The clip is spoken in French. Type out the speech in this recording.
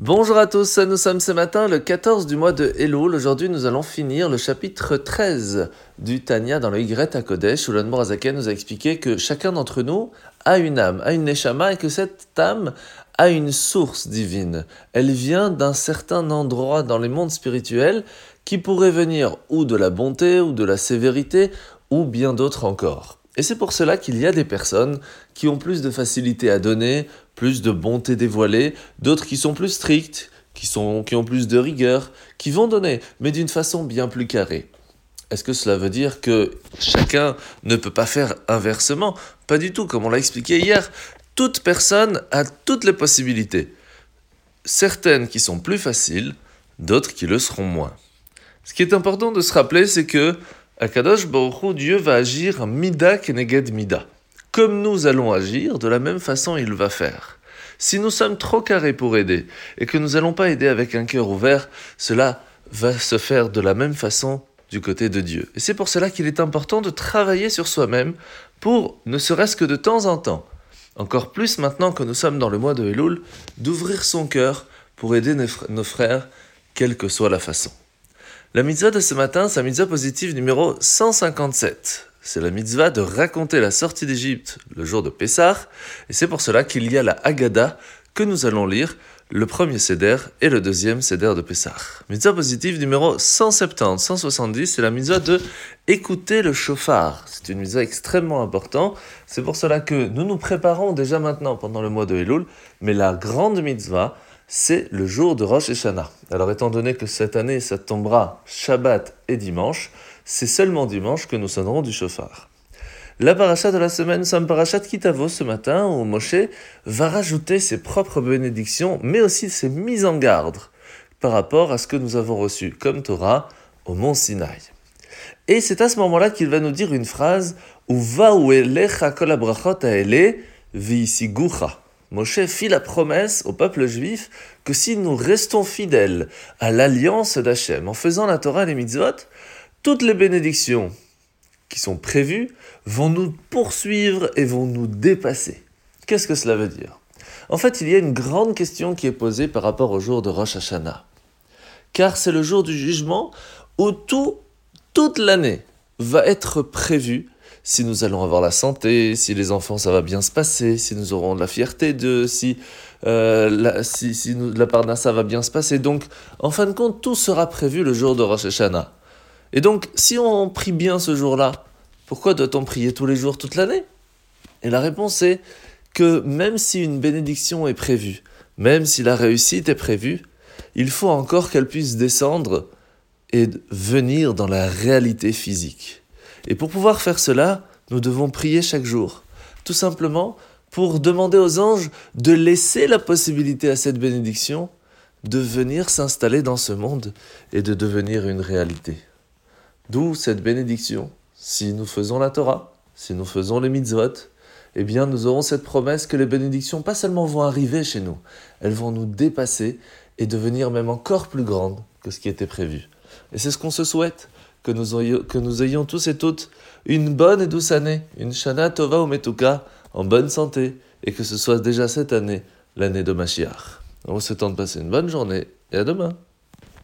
Bonjour à tous, nous sommes ce matin le 14 du mois de Elul. Aujourd'hui, nous allons finir le chapitre 13 du Tanya dans le Y à Kodesh, où l'Anmorazaken nous a expliqué que chacun d'entre nous a une âme, a une Neshama, et que cette âme a une source divine. Elle vient d'un certain endroit dans les mondes spirituels qui pourrait venir ou de la bonté, ou de la sévérité, ou bien d'autres encore. Et c'est pour cela qu'il y a des personnes qui ont plus de facilité à donner, plus de bonté dévoilée, d'autres qui sont plus strictes, qui, sont, qui ont plus de rigueur, qui vont donner, mais d'une façon bien plus carrée. Est-ce que cela veut dire que chacun ne peut pas faire inversement? Pas du tout, comme on l'a expliqué hier. Toute personne a toutes les possibilités. Certaines qui sont plus faciles, d'autres qui le seront moins. Ce qui est important de se rappeler, c'est que Akadosh Baruch Dieu va agir mida keneged mida. Comme nous allons agir, de la même façon il va faire. Si nous sommes trop carrés pour aider et que nous n'allons pas aider avec un cœur ouvert, cela va se faire de la même façon du côté de Dieu. Et c'est pour cela qu'il est important de travailler sur soi-même pour, ne serait-ce que de temps en temps, encore plus maintenant que nous sommes dans le mois de Elul, d'ouvrir son cœur pour aider nos frères, quelle que soit la façon. La mitzvah de ce matin, c'est la mitzvah positive numéro 157. C'est la mitzvah de raconter la sortie d'Égypte le jour de Pessah, et c'est pour cela qu'il y a la Haggadah que nous allons lire, le premier Seder et le deuxième Seder de Pessah. Mitzvah positive numéro 170, 170, c'est la mitzvah de écouter le chauffard. C'est une mitzvah extrêmement importante. C'est pour cela que nous nous préparons déjà maintenant pendant le mois de Elul, mais la grande mitzvah, c'est le jour de Rosh Hashanah. Alors étant donné que cette année ça tombera Shabbat et dimanche, c'est seulement dimanche que nous sonnerons du chauffard. La paracha de la semaine, sommes parachat Kitavo ce matin où Moshe va rajouter ses propres bénédictions, mais aussi ses mises en garde par rapport à ce que nous avons reçu comme Torah au mont Sinaï. Et c'est à ce moment-là qu'il va nous dire une phrase où va où kol abrachot aele gucha. Moshe fit la promesse au peuple juif que si nous restons fidèles à l'alliance d'Hachem en faisant la Torah et les mitzvot, toutes les bénédictions qui sont prévues vont nous poursuivre et vont nous dépasser. Qu'est-ce que cela veut dire? En fait, il y a une grande question qui est posée par rapport au jour de Rosh Hashanah. Car c'est le jour du jugement où tout, toute l'année va être prévu si nous allons avoir la santé, si les enfants ça va bien se passer, si nous aurons de la fierté d'eux, si, euh, la, si, si la parnassa va bien se passer. Donc, en fin de compte, tout sera prévu le jour de Rosh Hashanah. Et donc, si on prie bien ce jour-là, pourquoi doit-on prier tous les jours toute l'année? Et la réponse est que même si une bénédiction est prévue, même si la réussite est prévue, il faut encore qu'elle puisse descendre et venir dans la réalité physique. Et pour pouvoir faire cela, nous devons prier chaque jour. Tout simplement pour demander aux anges de laisser la possibilité à cette bénédiction de venir s'installer dans ce monde et de devenir une réalité. D'où cette bénédiction. Si nous faisons la Torah, si nous faisons les mitzvot, eh bien nous aurons cette promesse que les bénédictions pas seulement vont arriver chez nous, elles vont nous dépasser et devenir même encore plus grandes que ce qui était prévu. Et c'est ce qu'on se souhaite que nous, ayons, tous et toutes une bonne et douce année, une Shana Tova ou en bonne santé, et que ce soit déjà cette année l'année de Mashiach. On vous souhaite de passer une bonne journée, et à demain